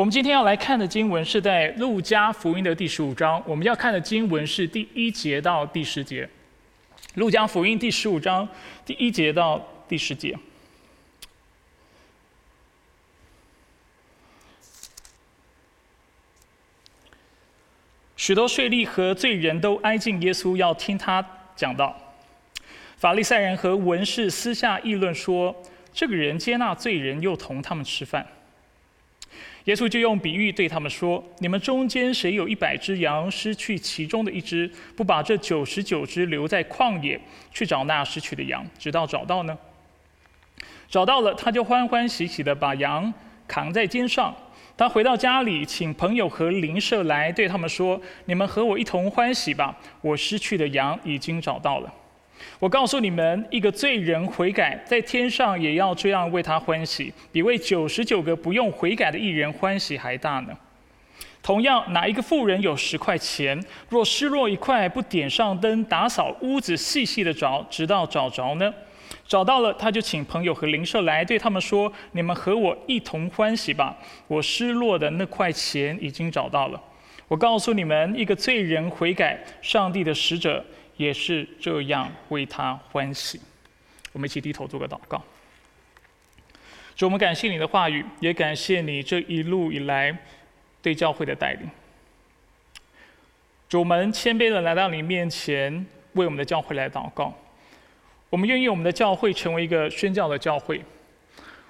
我们今天要来看的经文是在路加福音的第十五章，我们要看的经文是第一节到第十节。路加福音第十五章第一节到第十节。许多税吏和罪人都挨近耶稣，要听他讲道。法利赛人和文士私下议论说：“这个人接纳罪人，又同他们吃饭。”耶稣就用比喻对他们说：“你们中间谁有一百只羊，失去其中的一只，不把这九十九只留在旷野，去找那失去的羊，直到找到呢？找到了，他就欢欢喜喜的把羊扛在肩上。他回到家里，请朋友和邻舍来，对他们说：‘你们和我一同欢喜吧，我失去的羊已经找到了。’”我告诉你们，一个罪人悔改，在天上也要这样为他欢喜，比为九十九个不用悔改的艺人欢喜还大呢。同样，哪一个富人有十块钱，若失落一块，不点上灯，打扫屋子，细细的找，直到找着呢？找到了，他就请朋友和邻舍来，对他们说：“你们和我一同欢喜吧，我失落的那块钱已经找到了。”我告诉你们，一个罪人悔改，上帝的使者。也是这样为他欢喜。我们一起低头做个祷告。主，我们感谢你的话语，也感谢你这一路以来对教会的带领。主，我们谦卑的来到你面前，为我们的教会来祷告。我们愿意我们的教会成为一个宣教的教会。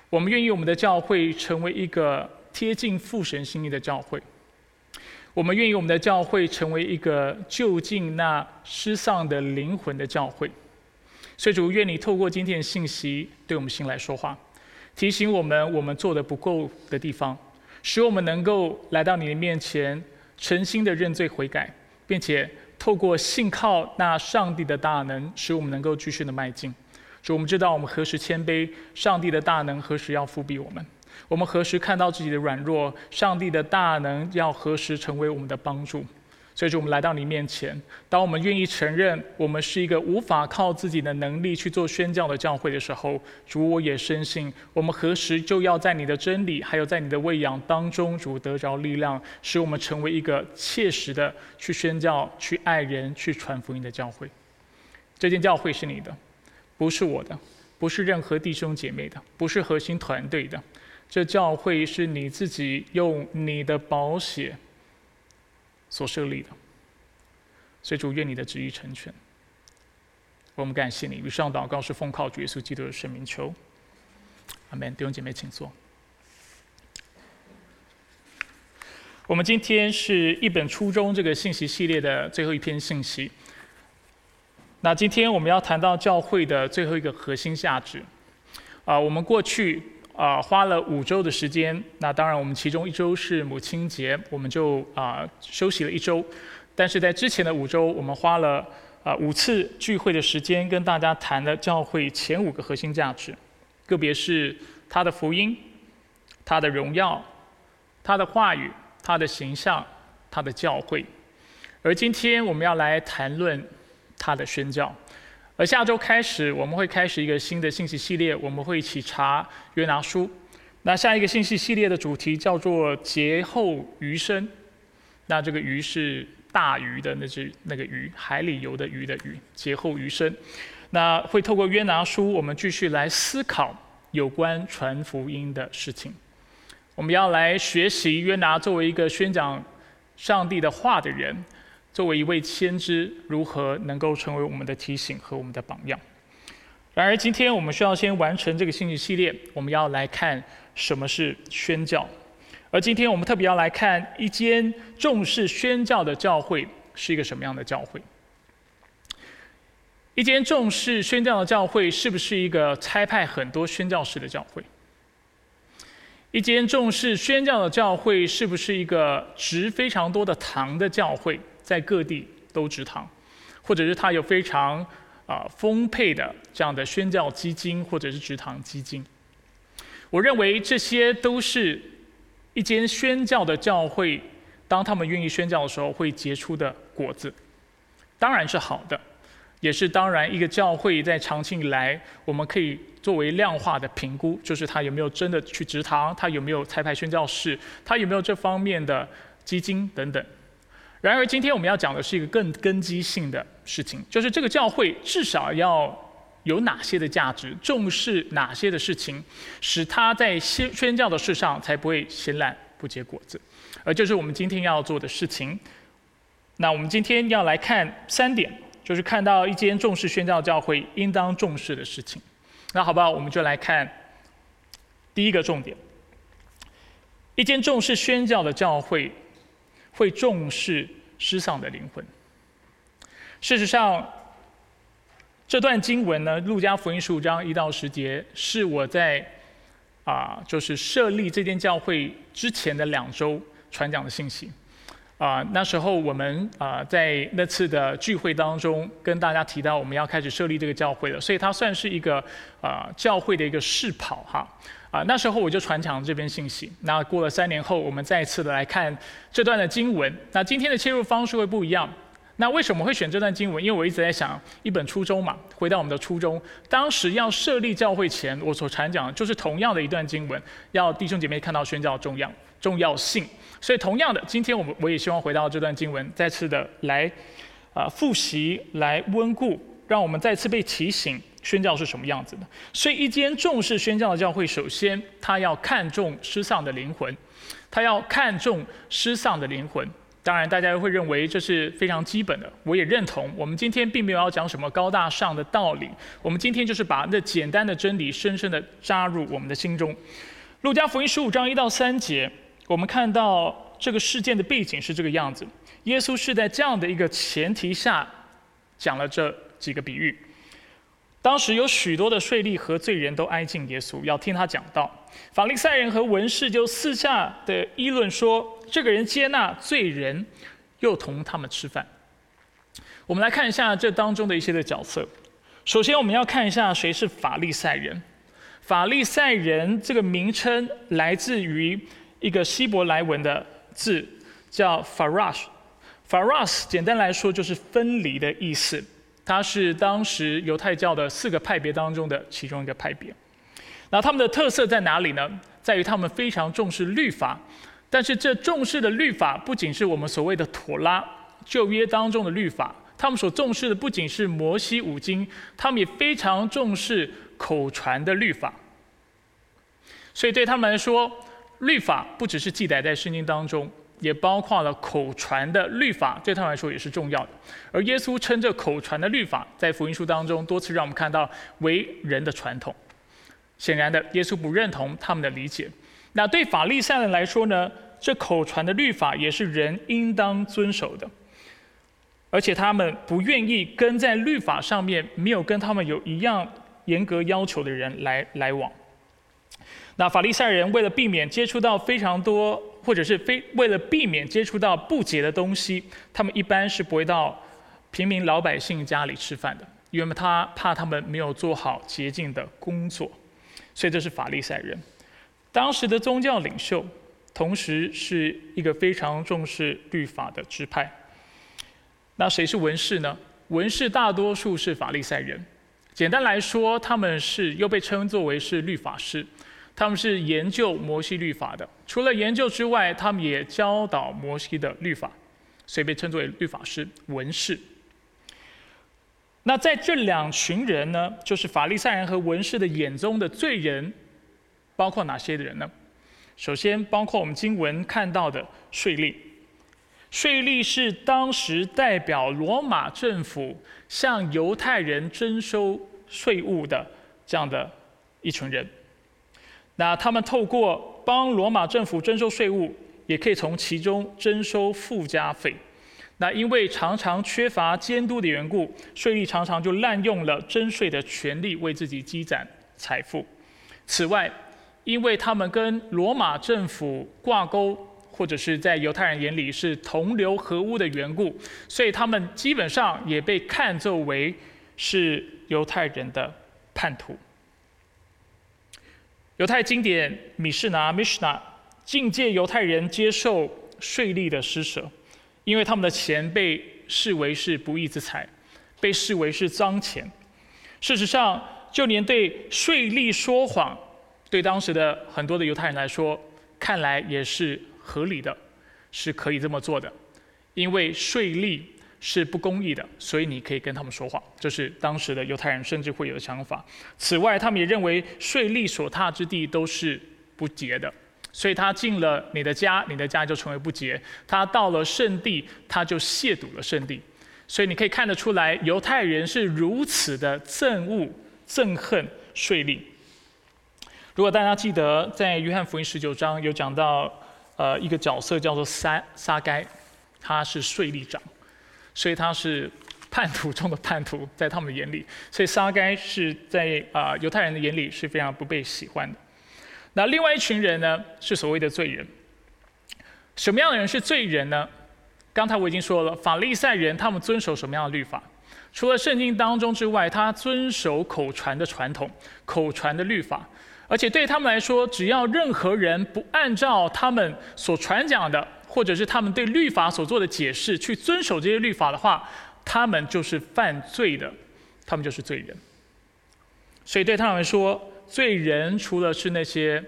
我们愿意我们的教会成为一个贴近父神心意的教会。我们愿意我们的教会成为一个就近那失丧的灵魂的教会，所以主愿你透过今天的信息对我们心来说话，提醒我们我们做的不够的地方，使我们能够来到你的面前，诚心的认罪悔改，并且透过信靠那上帝的大能，使我们能够继续的迈进。主，我们知道我们何时谦卑，上帝的大能何时要复庇我们。我们何时看到自己的软弱，上帝的大能要何时成为我们的帮助？所以，主，我们来到你面前。当我们愿意承认我们是一个无法靠自己的能力去做宣教的教会的时候，主，我也深信，我们何时就要在你的真理，还有在你的喂养当中，主得着力量，使我们成为一个切实的去宣教、去爱人、去传福音的教会。这间教会是你的，不是我的，不是任何弟兄姐妹的，不是核心团队的。这教会是你自己用你的保险所设立的，所以主愿你的旨意成全。我们感谢你。以上祷告是奉靠主耶稣基督的圣名求，阿门。弟兄姐妹，请坐。我们今天是一本初中这个信息系列的最后一篇信息。那今天我们要谈到教会的最后一个核心价值。啊，我们过去。啊，花了五周的时间。那当然，我们其中一周是母亲节，我们就啊休息了一周。但是在之前的五周，我们花了啊五次聚会的时间，跟大家谈了教会前五个核心价值，个别是他的福音、他的荣耀、他的话语、他的形象、他的教会。而今天我们要来谈论他的宣教。而下周开始，我们会开始一个新的信息系列，我们会一起查约拿书。那下一个信息系列的主题叫做“劫后余生”。那这个“鱼”是大鱼的那只那个鱼，海里游的鱼的鱼。劫后余生。那会透过约拿书，我们继续来思考有关传福音的事情。我们要来学习约拿作为一个宣讲上帝的话的人。作为一位先知，如何能够成为我们的提醒和我们的榜样？然而，今天我们需要先完成这个信息系列。我们要来看什么是宣教，而今天我们特别要来看一间重视宣教的教会是一个什么样的教会。一间重视宣教的教会是不是一个差派很多宣教士的教会？一间重视宣教的教会是不是一个值非常多的堂的教会？在各地都植堂，或者是他有非常啊丰沛的这样的宣教基金，或者是植堂基金。我认为这些都是一间宣教的教会，当他们愿意宣教的时候会结出的果子，当然是好的。也是当然一个教会在长期以来，我们可以作为量化的评估，就是他有没有真的去职堂，他有没有彩排宣教室，他有没有这方面的基金等等。然而，今天我们要讲的是一个更根基性的事情，就是这个教会至少要有哪些的价值，重视哪些的事情，使他在宣宣教的事上才不会闲懒不结果子，而就是我们今天要做的事情。那我们今天要来看三点，就是看到一间重视宣教教会应当重视的事情。那好吧，我们就来看第一个重点：一间重视宣教的教会。会重视失丧的灵魂。事实上，这段经文呢，《路加福音》十五章一到十节，是我在啊，就是设立这间教会之前的两周传讲的信息。啊，那时候我们啊，在那次的聚会当中，跟大家提到我们要开始设立这个教会了，所以它算是一个啊教会的一个试跑哈。啊，那时候我就传讲这篇信息。那过了三年后，我们再次的来看这段的经文。那今天的切入方式会不一样。那为什么会选这段经文？因为我一直在想，一本初中嘛，回到我们的初中，当时要设立教会前，我所传讲的就是同样的一段经文，要弟兄姐妹看到宣教重要重要性。所以同样的，今天我们我也希望回到这段经文，再次的来啊复习，来温故，让我们再次被提醒。宣教是什么样子的？所以，一间重视宣教的教会，首先他要看重失丧的灵魂，他要看重失丧的灵魂。当然，大家会认为这是非常基本的，我也认同。我们今天并没有要讲什么高大上的道理，我们今天就是把那简单的真理深深的扎入我们的心中。路加福音十五章一到三节，我们看到这个事件的背景是这个样子：耶稣是在这样的一个前提下讲了这几个比喻。当时有许多的税吏和罪人都挨近耶稣，要听他讲道。法利赛人和文士就私下的议论说：“这个人接纳罪人，又同他们吃饭。”我们来看一下这当中的一些的角色。首先，我们要看一下谁是法利赛人。法利赛人这个名称来自于一个希伯来文的字，叫 “farash”。“farash” 简单来说就是分离的意思。它是当时犹太教的四个派别当中的其中一个派别。那他们的特色在哪里呢？在于他们非常重视律法，但是这重视的律法不仅是我们所谓的妥拉旧约当中的律法，他们所重视的不仅是摩西五经，他们也非常重视口传的律法。所以对他们来说，律法不只是记载在圣经当中。也包括了口传的律法，对他们来说也是重要的。而耶稣称这口传的律法，在福音书当中多次让我们看到为人的传统。显然的，耶稣不认同他们的理解。那对法利赛人来说呢？这口传的律法也是人应当遵守的，而且他们不愿意跟在律法上面没有跟他们有一样严格要求的人来来往。那法利赛人为了避免接触到非常多。或者是非为了避免接触到不洁的东西，他们一般是不会到平民老百姓家里吃饭的，因为他怕他们没有做好洁净的工作，所以这是法利赛人。当时的宗教领袖，同时是一个非常重视律法的支派。那谁是文士呢？文士大多数是法利赛人，简单来说，他们是又被称作为是律法师。他们是研究摩西律法的，除了研究之外，他们也教导摩西的律法，所以被称作为律法师、文士。那在这两群人呢，就是法利赛人和文士的眼中的罪人，包括哪些的人呢？首先，包括我们经文看到的税吏。税吏是当时代表罗马政府向犹太人征收税务的这样的一群人。那他们透过帮罗马政府征收税务，也可以从其中征收附加费。那因为常常缺乏监督的缘故，税吏常常就滥用了征税的权利，为自己积攒财富。此外，因为他们跟罗马政府挂钩，或者是在犹太人眼里是同流合污的缘故，所以他们基本上也被看作为是犹太人的叛徒。犹太经典米士拿 （Mishnah） 境界犹太人接受税吏的施舍，因为他们的钱被视为是不义之财，被视为是脏钱。事实上，就连对税吏说谎，对当时的很多的犹太人来说，看来也是合理的，是可以这么做的，因为税吏是不公义的，所以你可以跟他们说话。这是当时的犹太人甚至会有的想法。此外，他们也认为税吏所踏之地都是不洁的。所以他进了你的家，你的家就成为不洁；他到了圣地，他就亵渎了圣地。所以你可以看得出来，犹太人是如此的憎恶、憎恨税吏。如果大家记得，在约翰福音十九章有讲到，呃，一个角色叫做撒撒该，他是税吏长，所以他是叛徒中的叛徒，在他们眼里，所以撒该是在啊犹太人的眼里是非常不被喜欢的。那另外一群人呢，是所谓的罪人。什么样的人是罪人呢？刚才我已经说了，法利赛人他们遵守什么样的律法？除了圣经当中之外，他遵守口传的传统、口传的律法。而且对他们来说，只要任何人不按照他们所传讲的，或者是他们对律法所做的解释去遵守这些律法的话，他们就是犯罪的，他们就是罪人。所以对他们来说，罪人除了是那些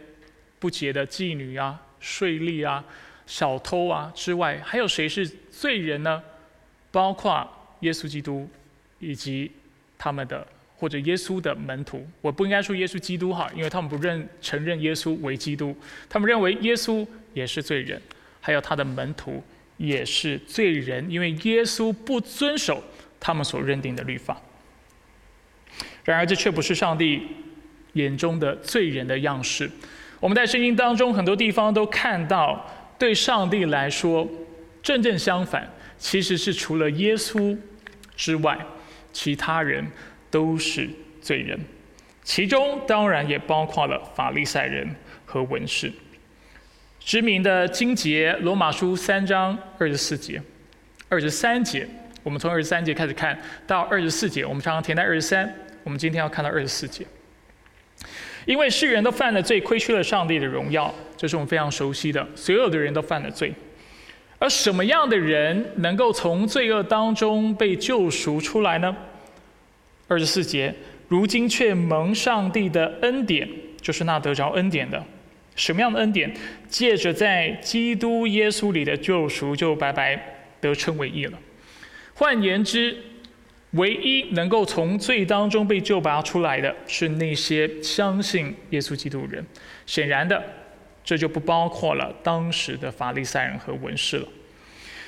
不洁的妓女啊、税吏啊、小偷啊之外，还有谁是罪人呢？包括耶稣基督以及他们的或者耶稣的门徒。我不应该说耶稣基督哈，因为他们不认承认耶稣为基督，他们认为耶稣也是罪人，还有他的门徒也是罪人，因为耶稣不遵守他们所认定的律法。然而，这却不是上帝。眼中的罪人的样式，我们在圣经当中很多地方都看到，对上帝来说，正正相反，其实是除了耶稣之外，其他人都是罪人，其中当然也包括了法利赛人和文士。知名的经节罗马书三章二十四节、二十三节，我们从二十三节开始看到二十四节，我们常常停在二十三，我们今天要看到二十四节。因为世人都犯了罪，亏缺了上帝的荣耀，这是我们非常熟悉的。所有的人都犯了罪，而什么样的人能够从罪恶当中被救赎出来呢？二十四节，如今却蒙上帝的恩典，就是那得着恩典的。什么样的恩典？借着在基督耶稣里的救赎，就白白得称为义了。换言之，唯一能够从罪当中被救拔出来的是那些相信耶稣基督的人。显然的，这就不包括了当时的法利赛人和文士了。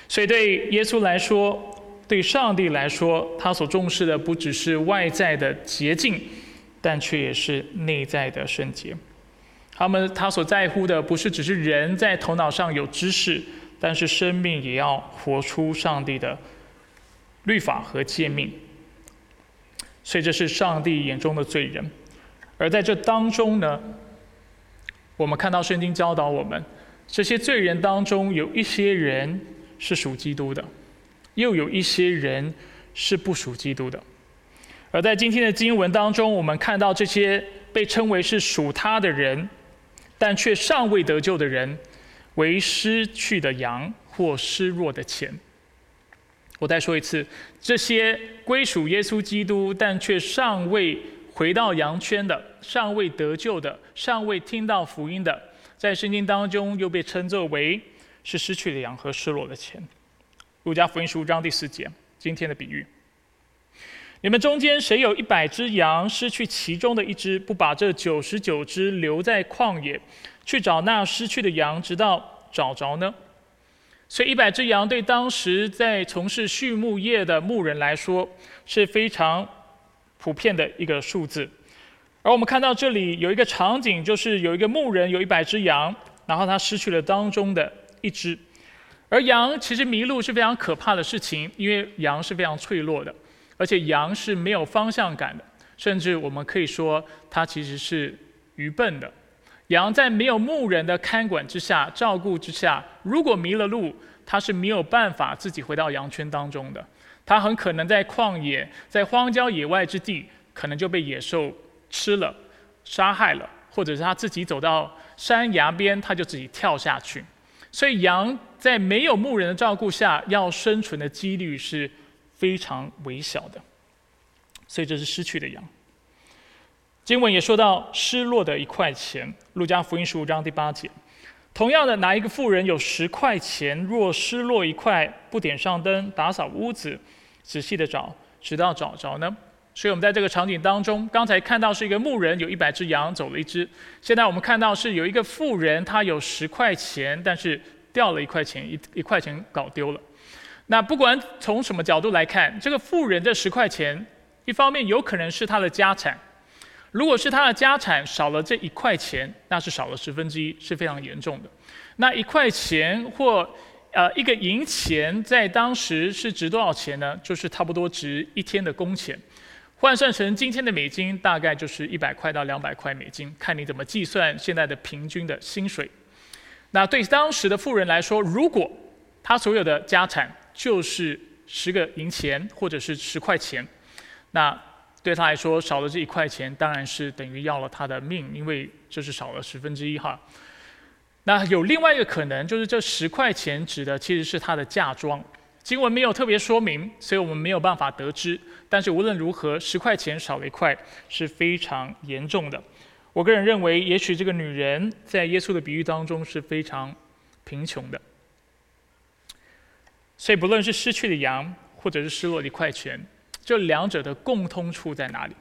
所以，对耶稣来说，对上帝来说，他所重视的不只是外在的洁净，但却也是内在的圣洁。他们他所在乎的不是只是人在头脑上有知识，但是生命也要活出上帝的。律法和诫命，所以这是上帝眼中的罪人。而在这当中呢，我们看到圣经教导我们，这些罪人当中有一些人是属基督的，又有一些人是不属基督的。而在今天的经文当中，我们看到这些被称为是属他的人，但却尚未得救的人，为失去的羊或失落的钱。我再说一次，这些归属耶稣基督但却尚未回到羊圈的、尚未得救的、尚未听到福音的，在圣经当中又被称作为是失去的羊和失落的钱。路加福音十五章第四节，今天的比喻：你们中间谁有一百只羊，失去其中的一只，不把这九十九只留在旷野，去找那失去的羊，直到找着呢？所以一百只羊对当时在从事畜牧业的牧人来说是非常普遍的一个数字。而我们看到这里有一个场景，就是有一个牧人有一百只羊，然后他失去了当中的一只。而羊其实迷路是非常可怕的事情，因为羊是非常脆弱的，而且羊是没有方向感的，甚至我们可以说它其实是愚笨的。羊在没有牧人的看管之下、照顾之下，如果迷了路，它是没有办法自己回到羊圈当中的。它很可能在旷野、在荒郊野外之地，可能就被野兽吃了、杀害了，或者是它自己走到山崖边，它就自己跳下去。所以，羊在没有牧人的照顾下，要生存的几率是非常微小的。所以这是失去的羊。经文也说到失落的一块钱，路加福音十五章第八节。同样的，哪一个富人有十块钱，若失落一块，不点上灯，打扫屋子，仔细的找，直到找着呢？所以，我们在这个场景当中，刚才看到是一个牧人有一百只羊，走了一只；现在我们看到是有一个富人，他有十块钱，但是掉了一块钱，一一块钱搞丢了。那不管从什么角度来看，这个富人这十块钱，一方面有可能是他的家产。如果是他的家产少了这一块钱，那是少了十分之一，是非常严重的。那一块钱或呃一个银钱，在当时是值多少钱呢？就是差不多值一天的工钱，换算成今天的美金，大概就是一百块到两百块美金，看你怎么计算现在的平均的薪水。那对当时的富人来说，如果他所有的家产，就是十个银钱，或者是十块钱，那对他来说少了这一块钱，当然是等于要了他的命，因为这是少了十分之一哈。那有另外一个可能，就是这十块钱指的其实是他的嫁妆，经文没有特别说明，所以我们没有办法得知。但是无论如何，十块钱少了一块是非常严重的。我个人认为，也许这个女人在耶稣的比喻当中是非常贫穷的。所以，不论是失去的羊，或者是失落的一块钱，这两者的共通处在哪里？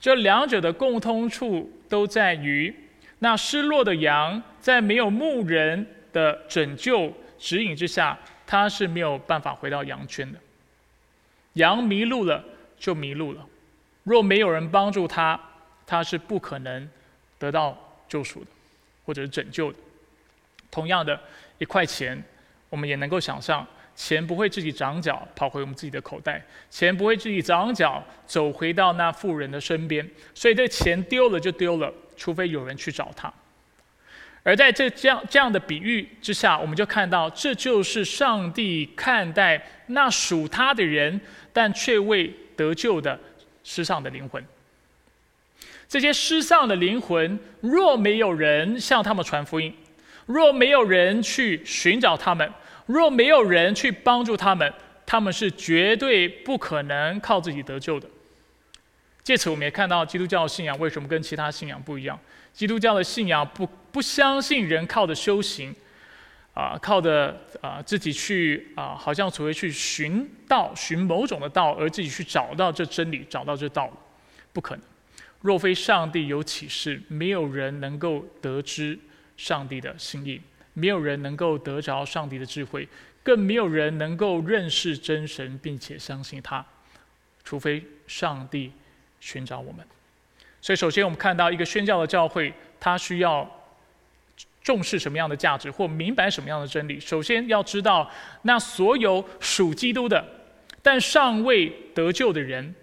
这两者的共通处都在于，那失落的羊在没有牧人的拯救指引之下，它是没有办法回到羊圈的。羊迷路了就迷路了，若没有人帮助它，它是不可能得到救赎的，或者是拯救的。同样的一块钱，我们也能够想象。钱不会自己长脚跑回我们自己的口袋，钱不会自己长脚走回到那富人的身边，所以这钱丢了就丢了，除非有人去找他。而在这这样这样的比喻之下，我们就看到这就是上帝看待那属他的人，但却未得救的失丧的灵魂。这些失丧的灵魂，若没有人向他们传福音，若没有人去寻找他们。若没有人去帮助他们，他们是绝对不可能靠自己得救的。借此，我们也看到基督教的信仰为什么跟其他信仰不一样。基督教的信仰不不相信人靠的修行，啊，靠的啊自己去啊，好像所谓去寻道、寻某种的道，而自己去找到这真理、找到这道，不可能。若非上帝有启示，没有人能够得知上帝的心意。没有人能够得着上帝的智慧，更没有人能够认识真神，并且相信他，除非上帝寻找我们。所以，首先我们看到一个宣教的教会，它需要重视什么样的价值，或明白什么样的真理。首先要知道，那所有属基督的，但尚未得救的人，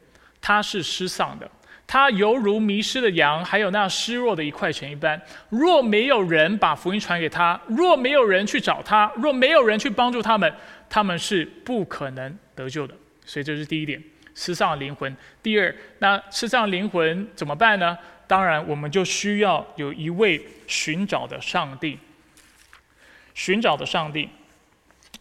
他是失丧的。他犹如迷失的羊，还有那失落的一块钱一般。若没有人把福音传给他，若没有人去找他，若没有人去帮助他们，他们是不可能得救的。所以这是第一点，失丧灵魂。第二，那失丧灵魂怎么办呢？当然，我们就需要有一位寻找的上帝。寻找的上帝，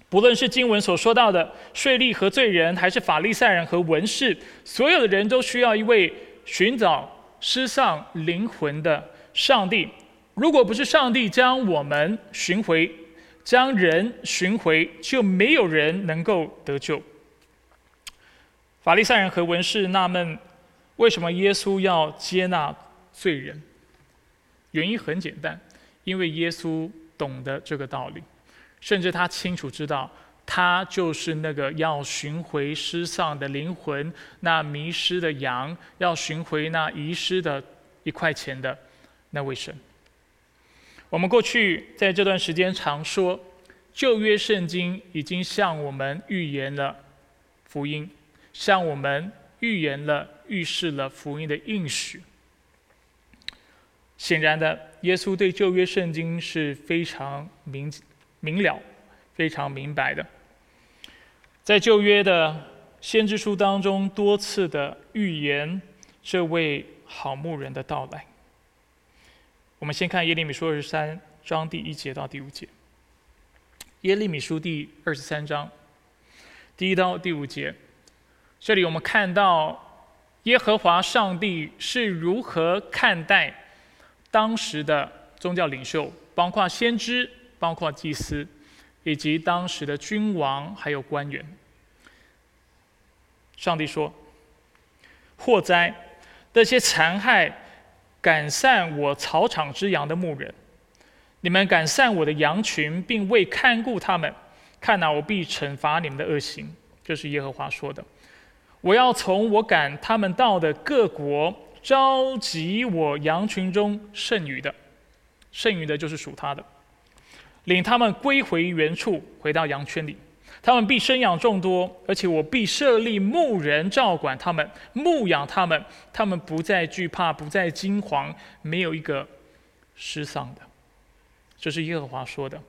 不论是经文所说到的税吏和罪人，还是法利赛人和文士，所有的人都需要一位。寻找失丧灵魂的上帝，如果不是上帝将我们寻回，将人寻回，就没有人能够得救。法利赛人和文士纳闷，为什么耶稣要接纳罪人？原因很简单，因为耶稣懂得这个道理，甚至他清楚知道。他就是那个要寻回失丧的灵魂，那迷失的羊，要寻回那遗失的一块钱的那位神。我们过去在这段时间常说，旧约圣经已经向我们预言了福音，向我们预言了、预示了福音的应许。显然的，耶稣对旧约圣经是非常明明了。非常明白的，在旧约的先知书当中，多次的预言这位好牧人的到来。我们先看耶利米书二十三章第一节到第五节。耶利米书第二十三章第一到第五节，这里我们看到耶和华上帝是如何看待当时的宗教领袖，包括先知、包括祭司，以及当时的君王还有官员。上帝说：“祸灾，那些残害赶散我草场之羊的牧人，你们赶散我的羊群，并未看顾他们，看哪，我必惩罚你们的恶行。”这是耶和华说的。我要从我赶他们到的各国召集我羊群中剩余的，剩余的就是属他的，领他们归回原处，回到羊圈里。他们必生养众多，而且我必设立牧人照管他们，牧养他们，他们不再惧怕，不再惊惶，没有一个失丧的。这是耶和华说的。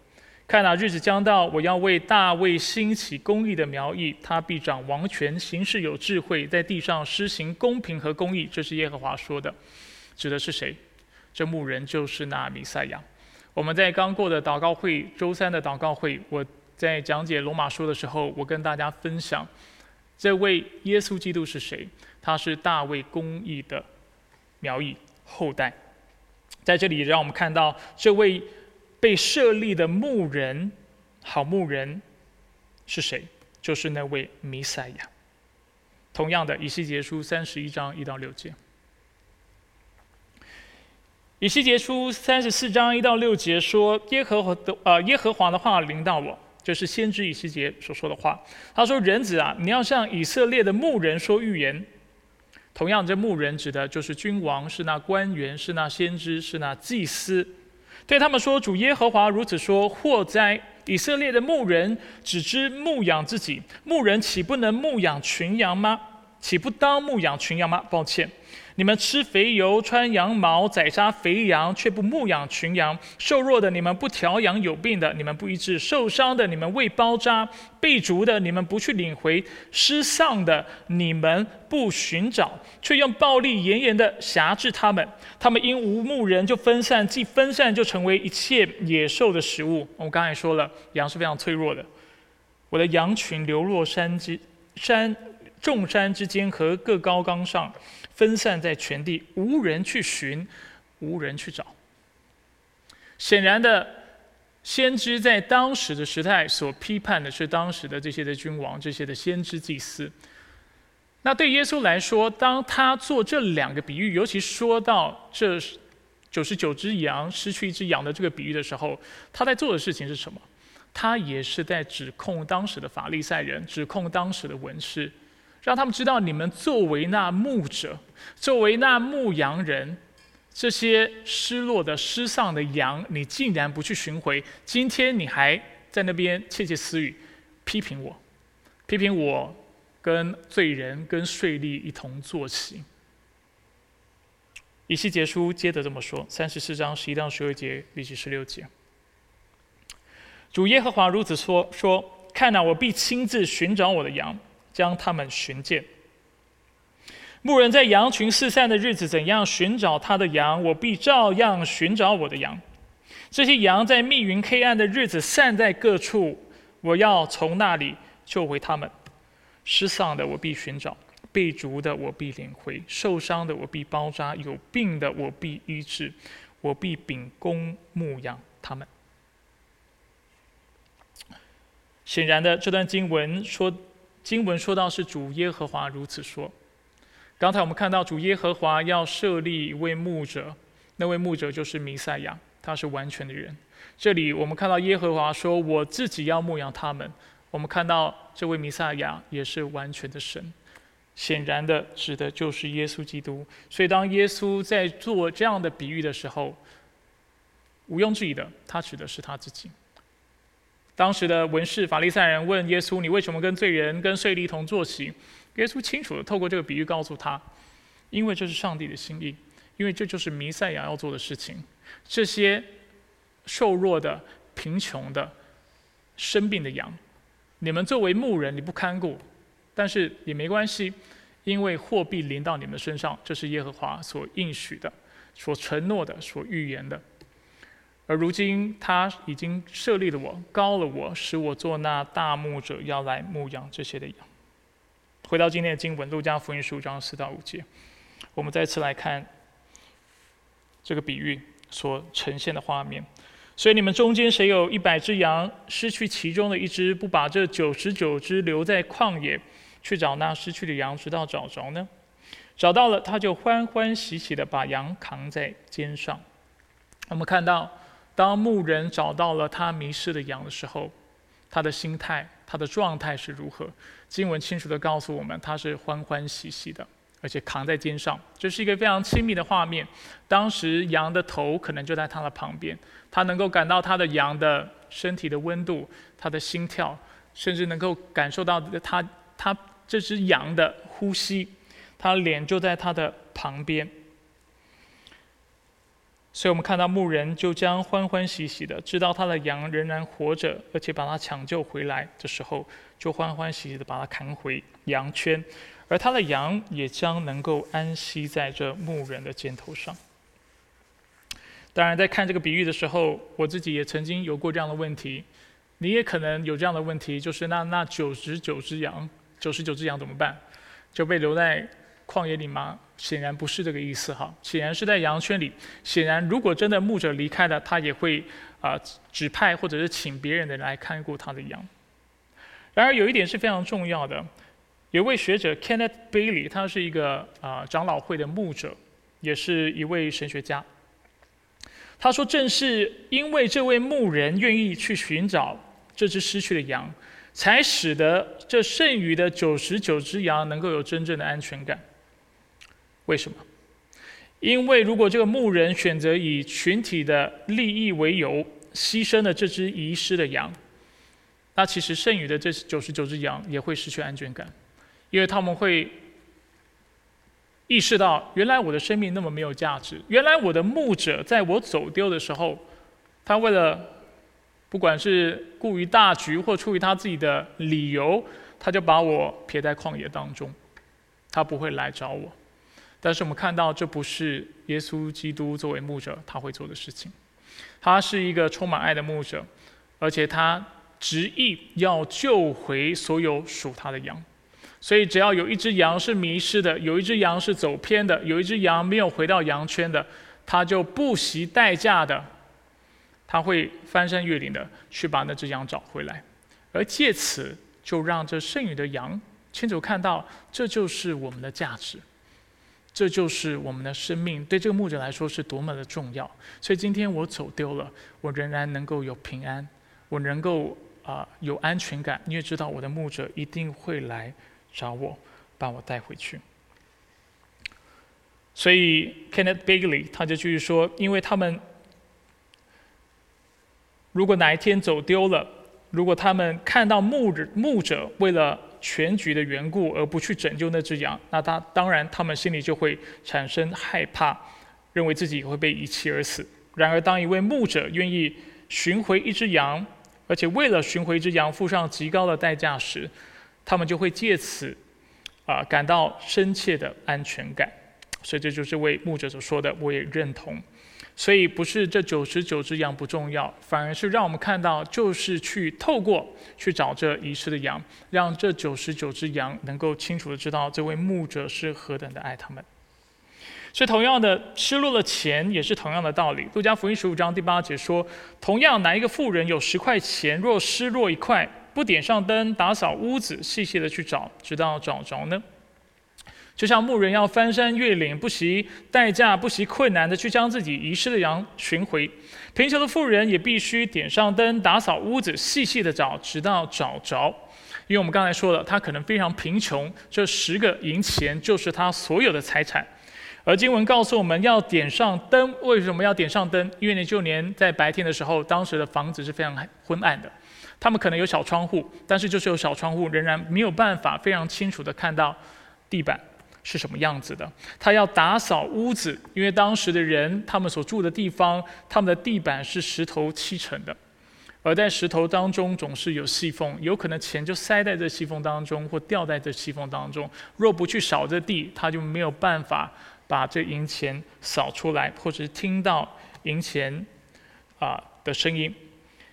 看那日子将到，我要为大卫兴起公义的苗裔，他必掌王权，行事有智慧，在地上施行公平和公义。这是耶和华说的，指的是谁？这牧人就是那弥赛亚。我们在刚过的祷告会，周三的祷告会，我在讲解罗马书的时候，我跟大家分享，这位耶稣基督是谁？他是大卫公义的苗裔后代。在这里，让我们看到这位。被设立的牧人，好牧人是谁？就是那位弥赛亚。同样的，以西结书三十一章一到六节。以西结书三十四章一到六节说：“耶和华的呃，耶和华的话临到我，这是先知以西结所说的话。他说：‘人子啊，你要向以色列的牧人说预言。’同样，这牧人指的就是君王，是那官员，是那先知，是那祭司。”对他们说：“主耶和华如此说：祸哉！以色列的牧人只知牧养自己，牧人岂不能牧养群羊吗？岂不当牧养群羊吗？抱歉。”你们吃肥油，穿羊毛，宰杀肥羊，却不牧养群羊；瘦弱的你们不调养有病的，你们不医治受伤的，你们未包扎被逐的，你们不去领回失丧的，你们不寻找，却用暴力严严的辖制他们。他们因无牧人就分散，既分散就成为一切野兽的食物。我刚才说了，羊是非常脆弱的。我的羊群流落山之山众山之间和各高岗上。分散在全地，无人去寻，无人去找。显然的，先知在当时的时代所批判的是当时的这些的君王，这些的先知祭司。那对耶稣来说，当他做这两个比喻，尤其说到这九十九只羊失去一只羊的这个比喻的时候，他在做的事情是什么？他也是在指控当时的法利赛人，指控当时的文士。让他们知道，你们作为那牧者，作为那牧羊人，这些失落的、失丧的羊，你竟然不去寻回。今天你还在那边窃窃私语，批评我，批评我跟罪人、跟税吏一同坐席。以西结书接着这么说：三十四章十一到十二节，以及十六节。主耶和华如此说：说看呐，我必亲自寻找我的羊。将他们寻见。牧人在羊群四散的日子，怎样寻找他的羊，我必照样寻找我的羊。这些羊在密云黑暗的日子散在各处，我要从那里救回他们。失丧的我必寻找，被逐的我必领回，受伤的我必包扎，有病的我必医治，我必秉公牧养他们。显然的，这段经文说。经文说到是主耶和华如此说。刚才我们看到主耶和华要设立一位牧者，那位牧者就是弥赛亚，他是完全的人。这里我们看到耶和华说：“我自己要牧养他们。”我们看到这位弥赛亚也是完全的神，显然的指的就是耶稣基督。所以当耶稣在做这样的比喻的时候，毋庸置疑的，他指的是他自己。当时的文士法利赛人问耶稣：“你为什么跟罪人、跟税吏同坐席？”耶稣清楚的透过这个比喻告诉他：“因为这是上帝的心意，因为这就是弥赛亚要做的事情。这些瘦弱的、贫穷的、生病的羊，你们作为牧人，你不看顾，但是也没关系，因为货币临到你们身上，这是耶和华所应许的、所承诺的、所预言的。”而如今他已经设立了我，高了我，使我做那大牧者，要来牧养这些的羊。回到今天的经文，路加福音十五章四到五节，我们再次来看这个比喻所呈现的画面。所以你们中间谁有一百只羊，失去其中的一只，不把这九十九只留在旷野，去找那失去的羊，直到找着呢？找到了，他就欢欢喜喜的把羊扛在肩上。我们看到，当牧人找到了他迷失的羊的时候，他的心态、他的状态是如何？经文清楚的告诉我们，他是欢欢喜喜的。而且扛在肩上，这是一个非常亲密的画面。当时羊的头可能就在他的旁边，他能够感到他的羊的身体的温度，他的心跳，甚至能够感受到他他这只羊的呼吸，他脸就在他的旁边。所以我们看到牧人就将欢欢喜喜的知道他的羊仍然活着，而且把他抢救回来的时候，就欢欢喜喜的把他扛回羊圈。而他的羊也将能够安息在这牧人的肩头上。当然，在看这个比喻的时候，我自己也曾经有过这样的问题，你也可能有这样的问题，就是那那九十九只羊，九十九只羊怎么办？就被留在旷野里吗？显然不是这个意思哈，显然是在羊圈里。显然，如果真的牧者离开了，他也会啊指派或者是请别人的来看顾他的羊。然而，有一点是非常重要的。有位学者 Kenneth Bailey，他是一个啊长老会的牧者，也是一位神学家。他说：“正是因为这位牧人愿意去寻找这只失去的羊，才使得这剩余的九十九只羊能够有真正的安全感。为什么？因为如果这个牧人选择以群体的利益为由，牺牲了这只遗失的羊，那其实剩余的这九十九只羊也会失去安全感。”因为他们会意识到，原来我的生命那么没有价值。原来我的牧者在我走丢的时候，他为了不管是顾于大局或出于他自己的理由，他就把我撇在旷野当中，他不会来找我。但是我们看到，这不是耶稣基督作为牧者他会做的事情。他是一个充满爱的牧者，而且他执意要救回所有属他的羊。所以，只要有一只羊是迷失的，有一只羊是走偏的，有一只羊没有回到羊圈的，他就不惜代价的，他会翻山越岭的去把那只羊找回来，而借此就让这剩余的羊清楚看到，这就是我们的价值，这就是我们的生命，对这个牧者来说是多么的重要。所以，今天我走丢了，我仍然能够有平安，我能够啊有安全感，因为知道我的牧者一定会来。找我，把我带回去。所以 Kenneth Bagley 他就继续说，因为他们如果哪一天走丢了，如果他们看到牧者牧者为了全局的缘故而不去拯救那只羊，那他当然他们心里就会产生害怕，认为自己会被遗弃而死。然而，当一位牧者愿意寻回一只羊，而且为了寻回一只羊付上极高的代价时，他们就会借此，啊，感到深切的安全感，所以这就是为牧者所说的，我也认同。所以不是这九十九只羊不重要，反而是让我们看到，就是去透过去找这遗失的羊，让这九十九只羊能够清楚的知道这位牧者是何等的爱他们。所以同样的，失落的钱也是同样的道理。路加福音十五章第八节说，同样哪一个富人有十块钱，若失落一块？不点上灯，打扫屋子，细细的去找，直到找着呢。就像牧人要翻山越岭，不惜代价，不惜困难的去将自己遗失的羊寻回。贫穷的妇人也必须点上灯，打扫屋子，细细的找，直到找着。因为我们刚才说了，他可能非常贫穷，这十个银钱就是他所有的财产。而经文告诉我们要点上灯，为什么要点上灯？因为你就连在白天的时候，当时的房子是非常昏暗的。他们可能有小窗户，但是就是有小窗户，仍然没有办法非常清楚的看到地板是什么样子的。他要打扫屋子，因为当时的人他们所住的地方，他们的地板是石头砌成的，而在石头当中总是有细缝，有可能钱就塞在这细缝当中，或掉在这细缝当中。若不去扫这地，他就没有办法把这银钱扫出来，或者是听到银钱啊的声音。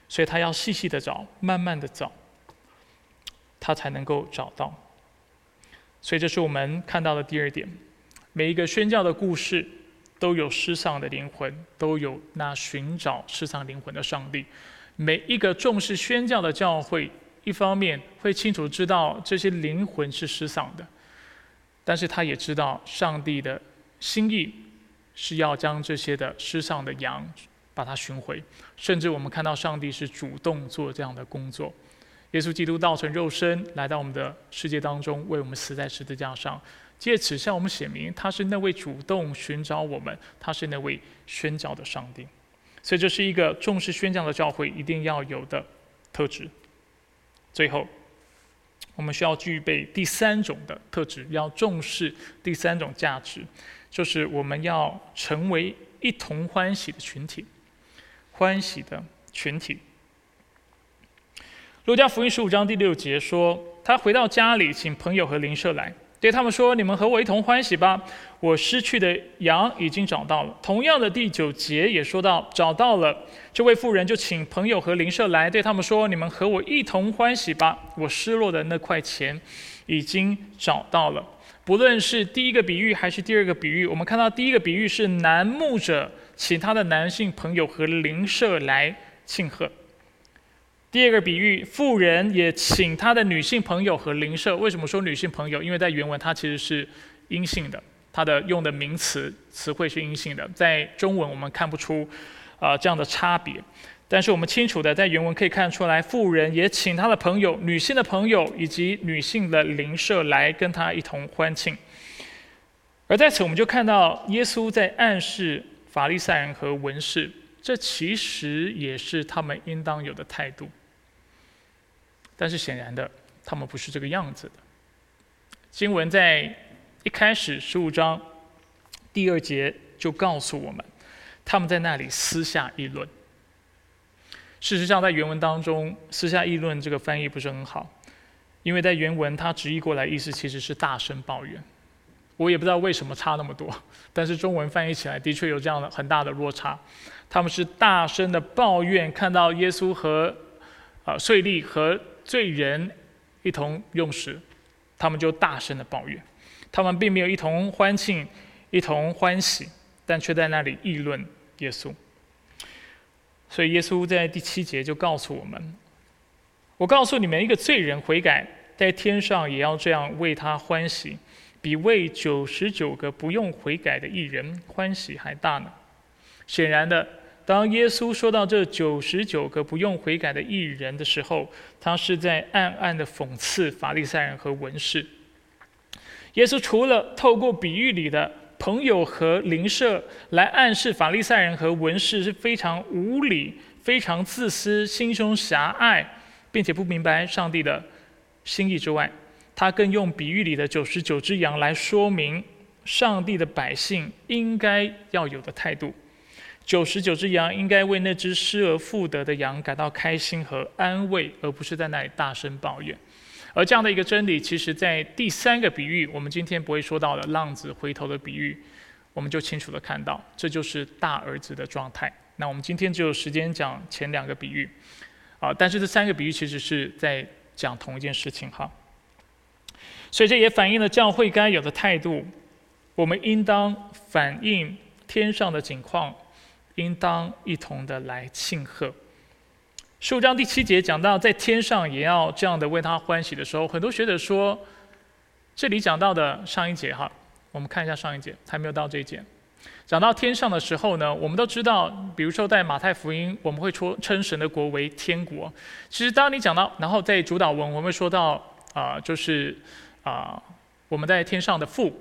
所以他要细细的找，慢慢的找，他才能够找到。所以这是我们看到的第二点。每一个宣教的故事都有失丧的灵魂，都有那寻找失丧灵魂的上帝。每一个重视宣教的教会，一方面会清楚知道这些灵魂是失丧的，但是他也知道上帝的心意是要将这些的失丧的羊把它寻回。甚至我们看到上帝是主动做这样的工作。耶稣基督道成肉身来到我们的世界当中，为我们死在十字架上。借此向我们显明，他是那位主动寻找我们，他是那位宣教的上帝。所以，这是一个重视宣教的教会一定要有的特质。最后，我们需要具备第三种的特质，要重视第三种价值，就是我们要成为一同欢喜的群体，欢喜的群体。路加福音十五章第六节说，他回到家里，请朋友和邻舍来。对他们说：“你们和我一同欢喜吧！我失去的羊已经找到了。”同样的，第九节也说到：“找到了。”这位妇人就请朋友和邻舍来，对他们说：“你们和我一同欢喜吧！我失落的那块钱已经找到了。”不论是第一个比喻还是第二个比喻，我们看到第一个比喻是男牧者请他的男性朋友和邻舍来庆贺。第二个比喻，富人也请他的女性朋友和邻舍。为什么说女性朋友？因为在原文它其实是阴性的，它的用的名词词汇是阴性的。在中文我们看不出啊这样的差别，但是我们清楚的在原文可以看出来，富人也请他的朋友、女性的朋友以及女性的邻舍来跟他一同欢庆。而在此，我们就看到耶稣在暗示法利赛人和文士，这其实也是他们应当有的态度。但是显然的，他们不是这个样子的。经文在一开始十五章第二节就告诉我们，他们在那里私下议论。事实上，在原文当中，“私下议论”这个翻译不是很好，因为在原文它直译过来意思其实是大声抱怨。我也不知道为什么差那么多，但是中文翻译起来的确有这样的很大的落差。他们是大声的抱怨，看到耶稣和啊税吏和罪人一同用时，他们就大声的抱怨，他们并没有一同欢庆、一同欢喜，但却在那里议论耶稣。所以耶稣在第七节就告诉我们：“我告诉你们，一个罪人悔改，在天上也要这样为他欢喜，比为九十九个不用悔改的艺人欢喜还大呢。”显然的。当耶稣说到这九十九个不用悔改的艺人的时候，他是在暗暗的讽刺法利赛人和文士。耶稣除了透过比喻里的朋友和邻舍来暗示法利赛人和文士是非常无理、非常自私、心胸狭隘，并且不明白上帝的心意之外，他更用比喻里的九十九只羊来说明上帝的百姓应该要有的态度。九十九只羊应该为那只失而复得的羊感到开心和安慰，而不是在那里大声抱怨。而这样的一个真理，其实在第三个比喻，我们今天不会说到的浪子回头的比喻，我们就清楚的看到，这就是大儿子的状态。那我们今天只有时间讲前两个比喻，啊，但是这三个比喻其实是在讲同一件事情哈。所以这也反映了教会该有的态度，我们应当反映天上的景况。应当一同的来庆贺。十五章第七节讲到，在天上也要这样的为他欢喜的时候，很多学者说，这里讲到的上一节哈，我们看一下上一节，还没有到这一节。讲到天上的时候呢，我们都知道，比如说在马太福音，我们会说称神的国为天国。其实当你讲到，然后在主导文，我们会说到啊，就是啊，我们在天上的父。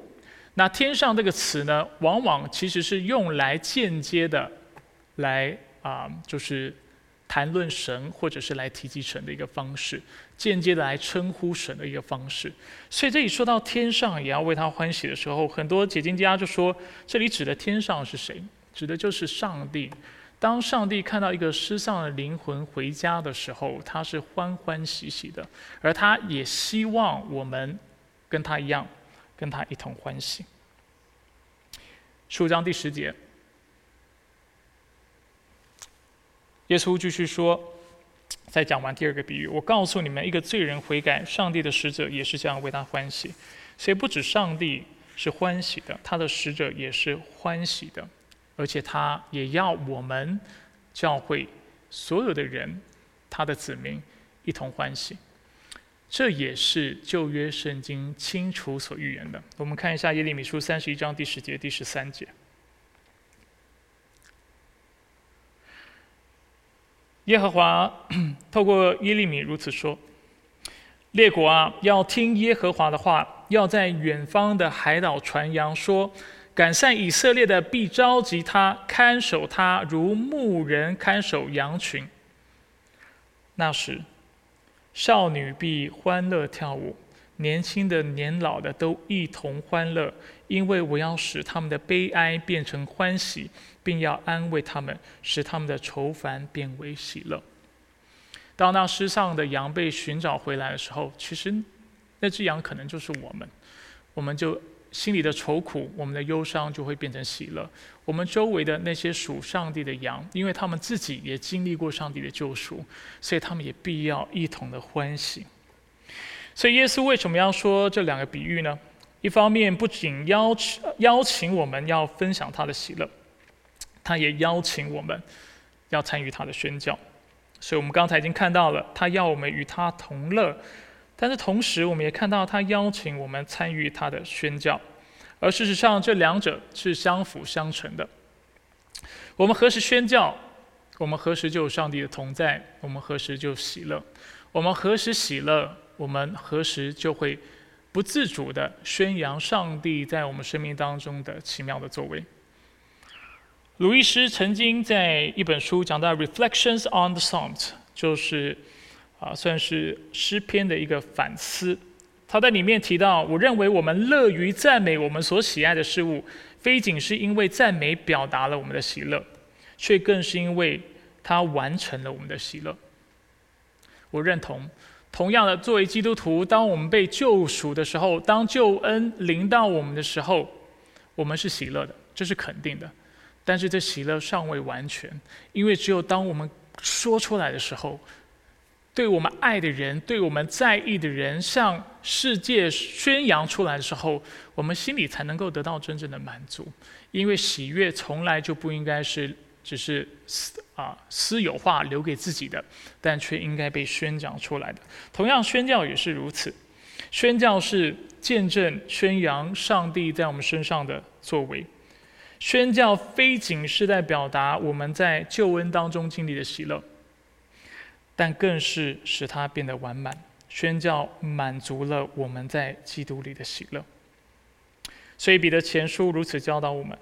那天上这个词呢，往往其实是用来间接的。来啊，就是谈论神，或者是来提及神的一个方式，间接的来称呼神的一个方式。所以这里说到天上也要为他欢喜的时候，很多解经家就说，这里指的天上是谁？指的就是上帝。当上帝看到一个失丧的灵魂回家的时候，他是欢欢喜喜的，而他也希望我们跟他一样，跟他一同欢喜。书章第十节。耶稣继续说，在讲完第二个比喻，我告诉你们，一个罪人悔改，上帝的使者也是这样为他欢喜。所以不止上帝是欢喜的，他的使者也是欢喜的，而且他也要我们教会所有的人，他的子民一同欢喜。这也是旧约圣经清楚所预言的。我们看一下耶利米书三十一章第十节、第十三节。耶和华 透过耶利米如此说：“列国啊，要听耶和华的话，要在远方的海岛传扬说：赶善以色列的必召集他，看守他，如牧人看守羊群。那时。”少女必欢乐跳舞，年轻的、年老的都一同欢乐，因为我要使他们的悲哀变成欢喜，并要安慰他们，使他们的愁烦变为喜乐。当那失丧的羊被寻找回来的时候，其实那只羊可能就是我们，我们就。心里的愁苦，我们的忧伤就会变成喜乐。我们周围的那些属上帝的羊，因为他们自己也经历过上帝的救赎，所以他们也必要一同的欢喜。所以耶稣为什么要说这两个比喻呢？一方面不仅邀请邀请我们要分享他的喜乐，他也邀请我们要参与他的宣教。所以我们刚才已经看到了，他要我们与他同乐。但是同时，我们也看到他邀请我们参与他的宣教，而事实上，这两者是相辅相成的。我们何时宣教，我们何时就有上帝的同在，我们何时就喜乐；我们何时喜乐，我们何时就会不自主的宣扬上帝在我们生命当中的奇妙的作为。鲁伊斯曾经在一本书讲到《Reflections on the Psalms》，就是。啊，算是诗篇的一个反思。他在里面提到，我认为我们乐于赞美我们所喜爱的事物，非仅是因为赞美表达了我们的喜乐，却更是因为它完成了我们的喜乐。我认同。同样的，作为基督徒，当我们被救赎的时候，当救恩临到我们的时候，我们是喜乐的，这是肯定的。但是这喜乐尚未完全，因为只有当我们说出来的时候。对我们爱的人，对我们在意的人，向世界宣扬出来的时候，我们心里才能够得到真正的满足。因为喜悦从来就不应该是只是私啊私有化留给自己的，但却应该被宣讲出来的。同样，宣教也是如此。宣教是见证、宣扬上帝在我们身上的作为。宣教非仅是在表达我们在救恩当中经历的喜乐。但更是使它变得完满，宣教满足了我们在基督里的喜乐。所以彼得前书如此教导我们。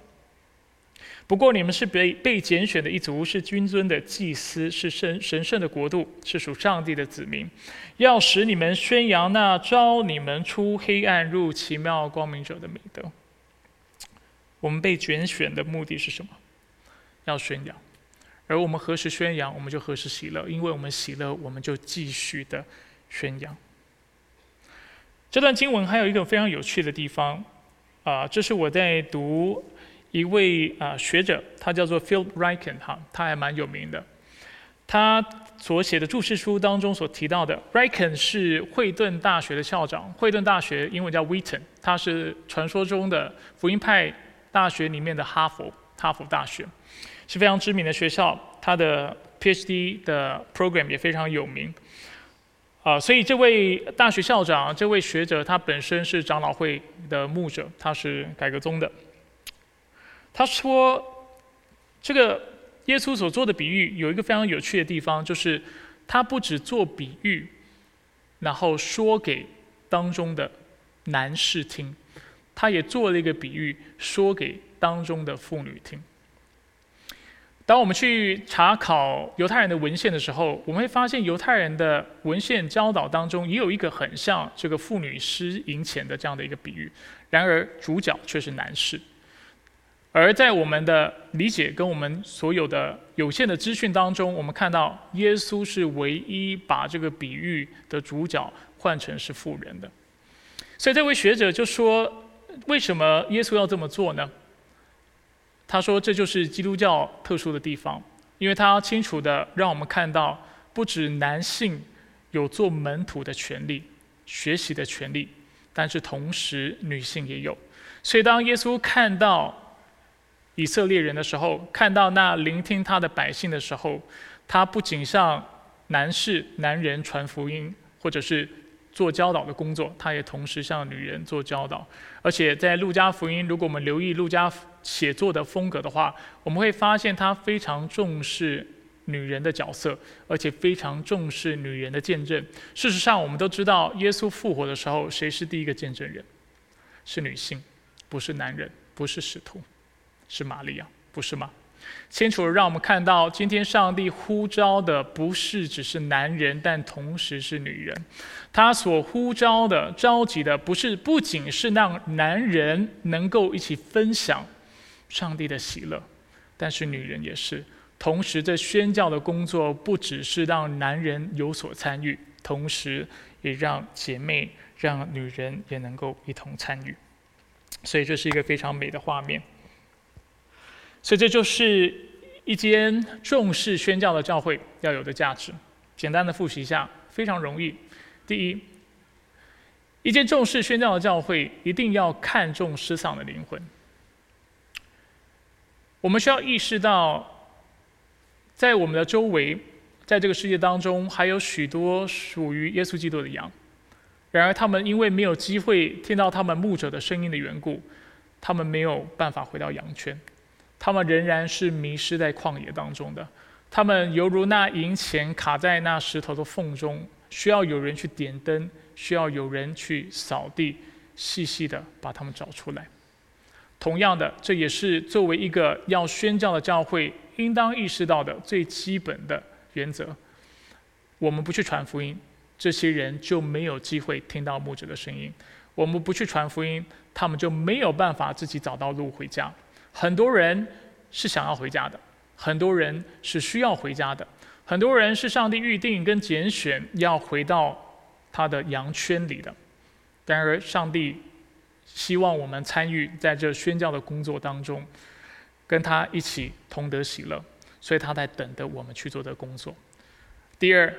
不过你们是被被拣选的一族，是君尊的祭司，是神神圣的国度，是属上帝的子民，要使你们宣扬那招你们出黑暗入奇妙光明者的美德。我们被拣选的目的是什么？要宣扬。而我们何时宣扬，我们就何时喜乐，因为我们喜乐，我们就继续的宣扬。这段经文还有一个非常有趣的地方，啊，这是我在读一位啊学者，他叫做 Phil Ryken 哈，他还蛮有名的。他所写的注释书当中所提到的，Ryken 是惠顿大学的校长，惠顿大学英文叫 Wheaton，它是传说中的福音派大学里面的哈佛，哈佛大学。是非常知名的学校，它的 PhD 的 program 也非常有名，啊，所以这位大学校长，这位学者，他本身是长老会的牧者，他是改革宗的。他说，这个耶稣所做的比喻有一个非常有趣的地方，就是他不只做比喻，然后说给当中的男士听，他也做了一个比喻，说给当中的妇女听。当我们去查考犹太人的文献的时候，我们会发现犹太人的文献教导当中也有一个很像这个妇女施银钱的这样的一个比喻。然而主角却是男士。而在我们的理解跟我们所有的有限的资讯当中，我们看到耶稣是唯一把这个比喻的主角换成是妇人的。所以这位学者就说：为什么耶稣要这么做呢？他说：“这就是基督教特殊的地方，因为他清楚的让我们看到，不止男性有做门徒的权利、学习的权利，但是同时女性也有。所以当耶稣看到以色列人的时候，看到那聆听他的百姓的时候，他不仅向男士、男人传福音，或者是做教导的工作，他也同时向女人做教导。而且在路加福音，如果我们留意路加写作的风格的话，我们会发现他非常重视女人的角色，而且非常重视女人的见证。事实上，我们都知道，耶稣复活的时候，谁是第一个见证人？是女性，不是男人，不是使徒。是玛利亚，不是吗？清楚的让我们看到，今天上帝呼召的不是只是男人，但同时是女人。他所呼召的、召集的，不是不仅是让男人能够一起分享上帝的喜乐，但是女人也是。同时，这宣教的工作不只是让男人有所参与，同时也让姐妹、让女人也能够一同参与。所以，这是一个非常美的画面。所以这就是一间重视宣教的教会要有的价值。简单的复习一下，非常容易。第一，一间重视宣教的教会一定要看重失丧的灵魂。我们需要意识到，在我们的周围，在这个世界当中，还有许多属于耶稣基督的羊。然而，他们因为没有机会听到他们牧者的声音的缘故，他们没有办法回到羊圈。他们仍然是迷失在旷野当中的，他们犹如那银钱卡在那石头的缝中，需要有人去点灯，需要有人去扫地，细细的把他们找出来。同样的，这也是作为一个要宣教的教会应当意识到的最基本的原则。我们不去传福音，这些人就没有机会听到牧者的声音；我们不去传福音，他们就没有办法自己找到路回家。很多人是想要回家的，很多人是需要回家的，很多人是上帝预定跟拣选要回到他的羊圈里的。然而，上帝希望我们参与在这宣教的工作当中，跟他一起同得喜乐，所以他在等着我们去做这工作。第二，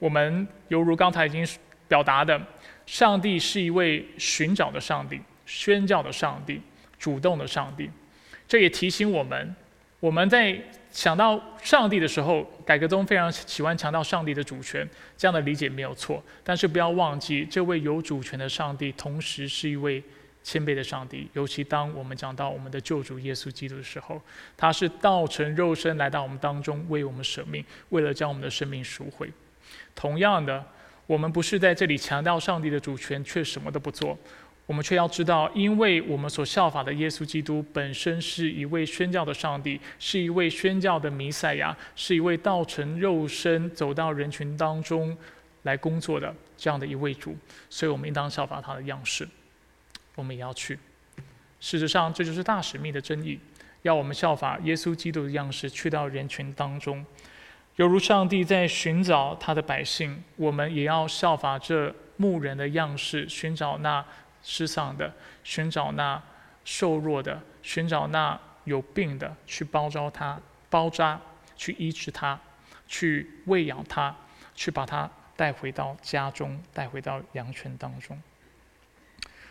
我们犹如刚才已经表达的，上帝是一位寻找的上帝，宣教的上帝，主动的上帝。这也提醒我们，我们在想到上帝的时候，改革中非常喜欢强调上帝的主权，这样的理解没有错。但是不要忘记，这位有主权的上帝，同时是一位谦卑的上帝。尤其当我们讲到我们的救主耶稣基督的时候，他是道成肉身来到我们当中，为我们舍命，为了将我们的生命赎回。同样的，我们不是在这里强调上帝的主权，却什么都不做。我们却要知道，因为我们所效法的耶稣基督本身是一位宣教的上帝，是一位宣教的弥赛亚，是一位道成肉身走到人群当中来工作的这样的一位主，所以我们应当效法他的样式。我们也要去。事实上，这就是大使命的真意，要我们效法耶稣基督的样式，去到人群当中，犹如上帝在寻找他的百姓，我们也要效法这牧人的样式，寻找那。失丧的，寻找那瘦弱的，寻找那有病的，去包扎他，包扎，去医治他，去喂养他，去把他带回到家中，带回到羊群当中。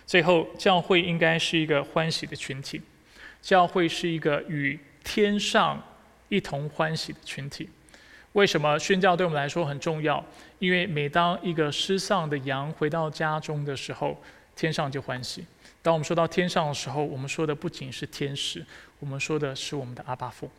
最后，教会应该是一个欢喜的群体，教会是一个与天上一同欢喜的群体。为什么宣教对我们来说很重要？因为每当一个失丧的羊回到家中的时候，天上就欢喜。当我们说到天上的时候，我们说的不仅是天使，我们说的是我们的阿巴父。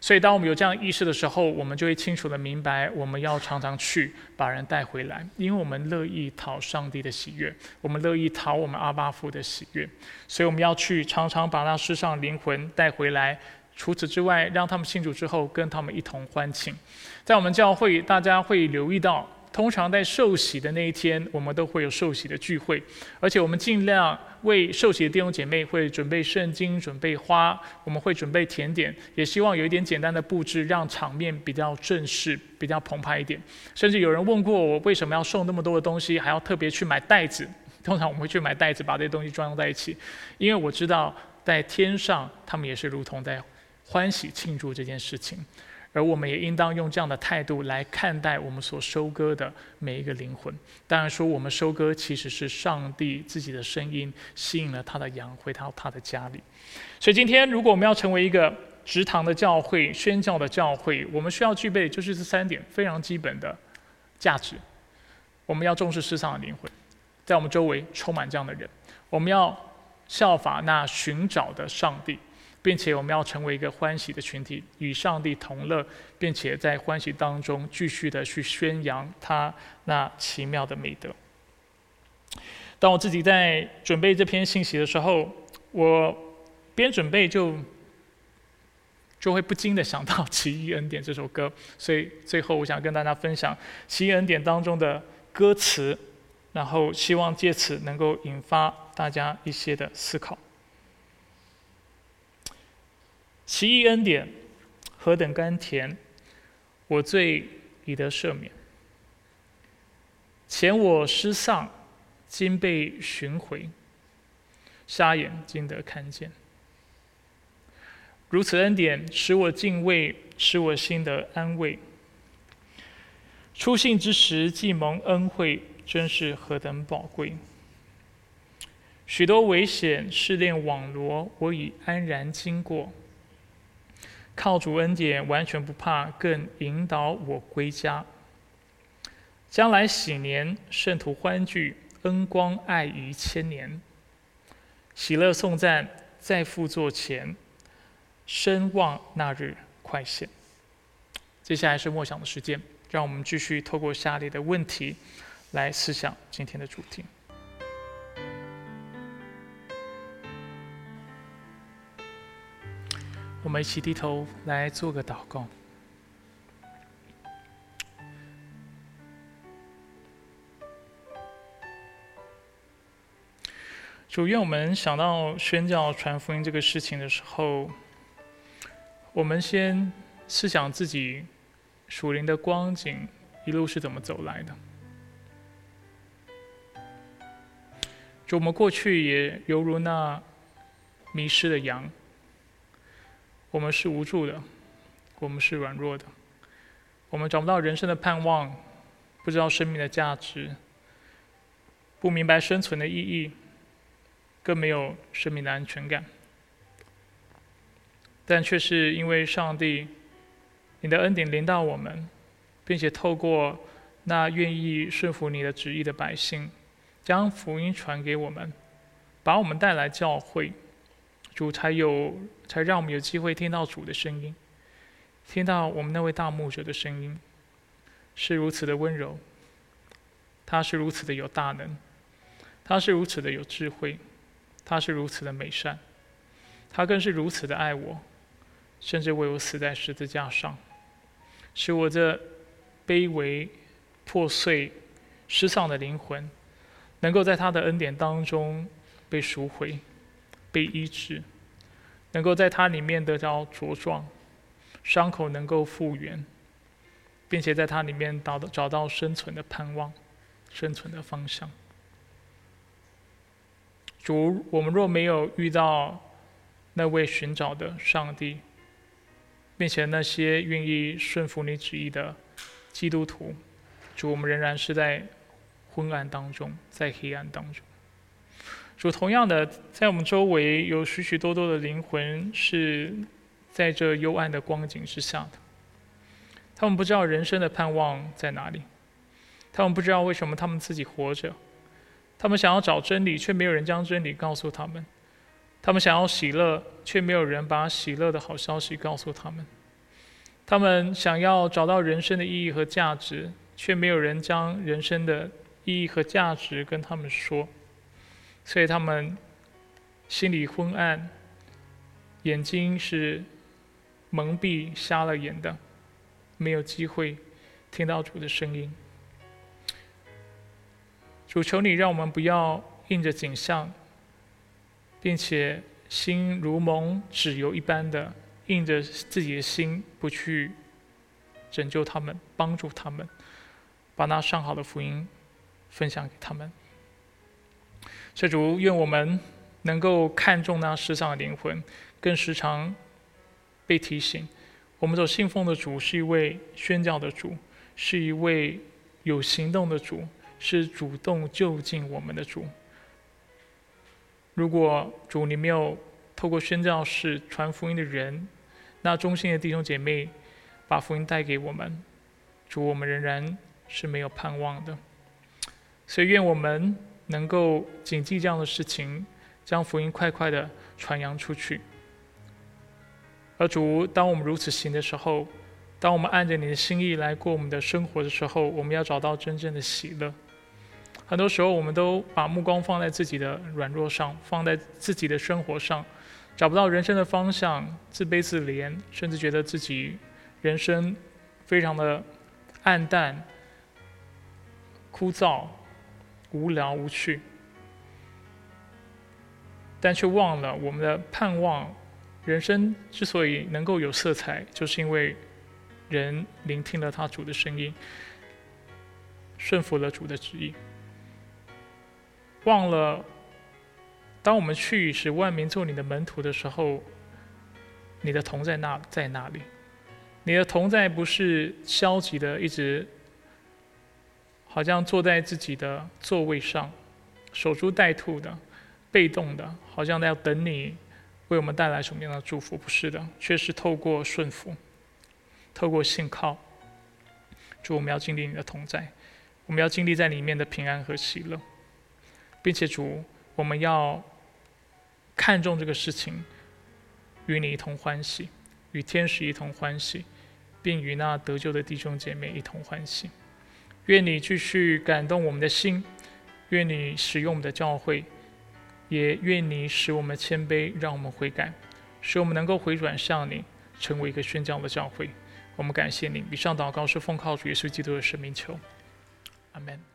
所以，当我们有这样意识的时候，我们就会清楚的明白，我们要常常去把人带回来，因为我们乐意讨上帝的喜悦，我们乐意讨我们阿巴父的喜悦。所以，我们要去常常把那世上灵魂带回来。除此之外，让他们信主之后，跟他们一同欢庆。在我们教会，大家会留意到。通常在受洗的那一天，我们都会有受洗的聚会，而且我们尽量为受洗的弟兄姐妹会准备圣经、准备花，我们会准备甜点，也希望有一点简单的布置，让场面比较正式、比较澎湃一点。甚至有人问过我，为什么要送那么多的东西，还要特别去买袋子？通常我们会去买袋子，把这些东西装在一起，因为我知道在天上，他们也是如同在欢喜庆祝这件事情。而我们也应当用这样的态度来看待我们所收割的每一个灵魂。当然说，我们收割其实是上帝自己的声音吸引了他的羊回到他的家里。所以今天，如果我们要成为一个直堂的教会、宣教的教会，我们需要具备就是这三点非常基本的价值。我们要重视世上的灵魂，在我们周围充满这样的人。我们要效法那寻找的上帝。并且我们要成为一个欢喜的群体，与上帝同乐，并且在欢喜当中继续的去宣扬他那奇妙的美德。当我自己在准备这篇信息的时候，我边准备就就会不禁的想到《奇异恩典》这首歌，所以最后我想跟大家分享《奇异恩典》当中的歌词，然后希望借此能够引发大家一些的思考。奇异恩典，何等甘甜！我罪已得赦免，前我失丧，今被寻回，瞎眼今得看见。如此恩典，使我敬畏，使我心得安慰。初信之时，既蒙恩惠，真是何等宝贵！许多危险试炼网罗，我已安然经过。靠主恩典，完全不怕，更引导我归家。将来喜年，圣徒欢聚，恩光爱于千年。喜乐颂赞，在父座前，深望那日快现。接下来是默想的时间，让我们继续透过下列的问题来思想今天的主题。我们一起低头来做个祷告。主，愿我们想到宣教传福音这个事情的时候，我们先思想自己属灵的光景一路是怎么走来的。主，我们过去也犹如那迷失的羊。我们是无助的，我们是软弱的，我们找不到人生的盼望，不知道生命的价值，不明白生存的意义，更没有生命的安全感。但却是因为上帝，你的恩典临到我们，并且透过那愿意顺服你的旨意的百姓，将福音传给我们，把我们带来教会。主才有，才让我们有机会听到主的声音，听到我们那位大牧者的声音，是如此的温柔，他是如此的有大能，他是如此的有智慧，他是如此的美善，他更是如此的爱我，甚至为我死在十字架上，使我这卑微、破碎、失丧的灵魂，能够在他的恩典当中被赎回。被医治，能够在它里面得到茁壮，伤口能够复原，并且在它里面找到找到生存的盼望，生存的方向。主，我们若没有遇到那位寻找的上帝，并且那些愿意顺服你旨意的基督徒，主，我们仍然是在昏暗当中，在黑暗当中。主同样的，在我们周围有许许多多的灵魂是在这幽暗的光景之下的。他们不知道人生的盼望在哪里，他们不知道为什么他们自己活着，他们想要找真理，却没有人将真理告诉他们；他们想要喜乐，却没有人把喜乐的好消息告诉他们；他们想要找到人生的意义和价值，却没有人将人生的意义和价值跟他们说。所以他们心里昏暗，眼睛是蒙蔽、瞎了眼的，没有机会听到主的声音。主求你，让我们不要应着景象，并且心如蒙纸油一般的应着自己的心，不去拯救他们、帮助他们，把那上好的福音分享给他们。所以主，愿我们能够看重那世上的灵魂，更时常被提醒，我们所信奉的主是一位宣教的主，是一位有行动的主，是主动就近我们的主。如果主你没有透过宣教士传福音的人，那忠心的弟兄姐妹把福音带给我们，主我们仍然是没有盼望的。所以愿我们能够谨记这样的事情，将福音快快的传扬出去。而主，当我们如此行的时候，当我们按着你的心意来过我们的生活的时候，我们要找到真正的喜乐。很多时候，我们都把目光放在自己的软弱上，放在自己的生活上，找不到人生的方向，自卑自怜，甚至觉得自己人生非常的暗淡、枯燥、无聊、无趣，但却忘了我们的盼望。人生之所以能够有色彩，就是因为人聆听了他主的声音，顺服了主的旨意。忘了，当我们去使万民做你的门徒的时候，你的同在那在那里？你的同在不是消极的，一直好像坐在自己的座位上，守株待兔的，被动的，好像要等你。为我们带来什么样的祝福？不是的，却是透过顺服，透过信靠。主，我们要经历你的同在，我们要经历在里面的平安和喜乐，并且主，我们要看重这个事情，与你一同欢喜，与天使一同欢喜，并与那得救的弟兄姐妹一同欢喜。愿你继续感动我们的心，愿你使用我们的教会。也愿你使我们谦卑，让我们悔改，使我们能够回转向你，成为一个宣教的教会。我们感谢你。以上祷告是奉靠主耶稣基督的圣名求，阿门。